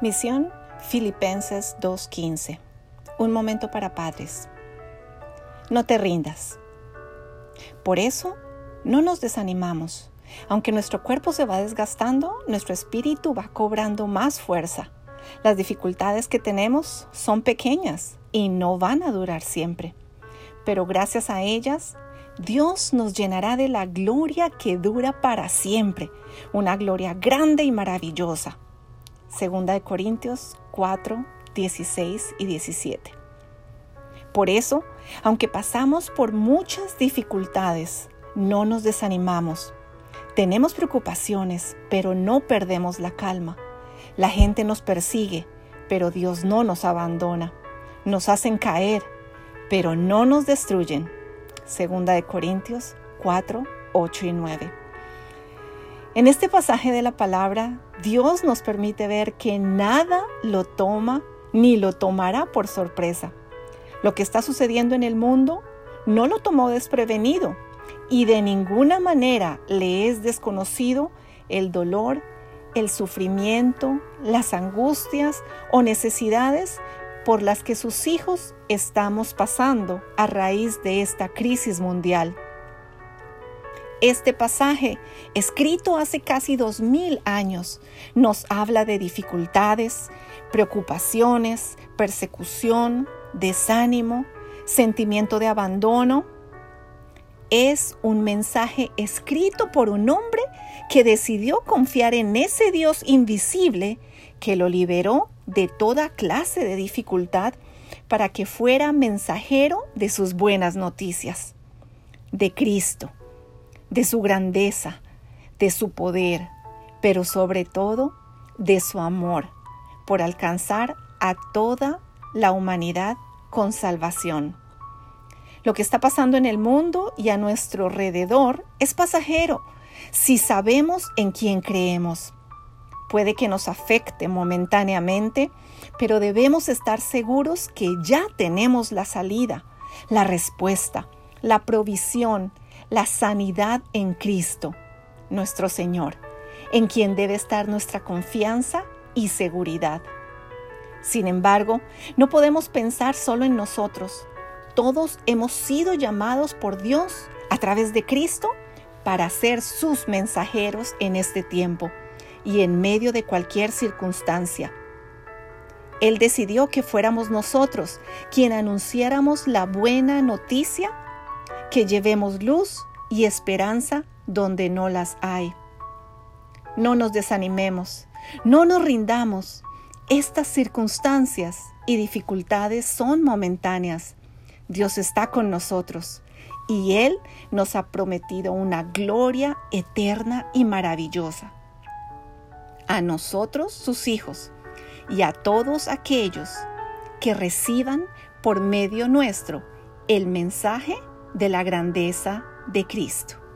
Misión Filipenses 2.15. Un momento para padres. No te rindas. Por eso, no nos desanimamos. Aunque nuestro cuerpo se va desgastando, nuestro espíritu va cobrando más fuerza. Las dificultades que tenemos son pequeñas y no van a durar siempre. Pero gracias a ellas, Dios nos llenará de la gloria que dura para siempre, una gloria grande y maravillosa. Segunda de Corintios 4, 16 y 17. Por eso, aunque pasamos por muchas dificultades, no nos desanimamos. Tenemos preocupaciones, pero no perdemos la calma. La gente nos persigue, pero Dios no nos abandona. Nos hacen caer, pero no nos destruyen. Segunda de Corintios 4, 8 y 9. En este pasaje de la palabra, Dios nos permite ver que nada lo toma ni lo tomará por sorpresa. Lo que está sucediendo en el mundo no lo tomó desprevenido y de ninguna manera le es desconocido el dolor, el sufrimiento, las angustias o necesidades por las que sus hijos estamos pasando a raíz de esta crisis mundial. Este pasaje, escrito hace casi dos mil años, nos habla de dificultades, preocupaciones, persecución, desánimo, sentimiento de abandono. Es un mensaje escrito por un hombre que decidió confiar en ese Dios invisible que lo liberó de toda clase de dificultad para que fuera mensajero de sus buenas noticias, de Cristo de su grandeza, de su poder, pero sobre todo de su amor por alcanzar a toda la humanidad con salvación. Lo que está pasando en el mundo y a nuestro alrededor es pasajero si sabemos en quién creemos. Puede que nos afecte momentáneamente, pero debemos estar seguros que ya tenemos la salida, la respuesta, la provisión, la sanidad en Cristo, nuestro Señor, en quien debe estar nuestra confianza y seguridad. Sin embargo, no podemos pensar solo en nosotros. Todos hemos sido llamados por Dios a través de Cristo para ser sus mensajeros en este tiempo y en medio de cualquier circunstancia. Él decidió que fuéramos nosotros quien anunciáramos la buena noticia que llevemos luz y esperanza donde no las hay. No nos desanimemos, no nos rindamos. Estas circunstancias y dificultades son momentáneas. Dios está con nosotros y Él nos ha prometido una gloria eterna y maravillosa. A nosotros, sus hijos, y a todos aquellos que reciban por medio nuestro el mensaje de la grandeza de Cristo.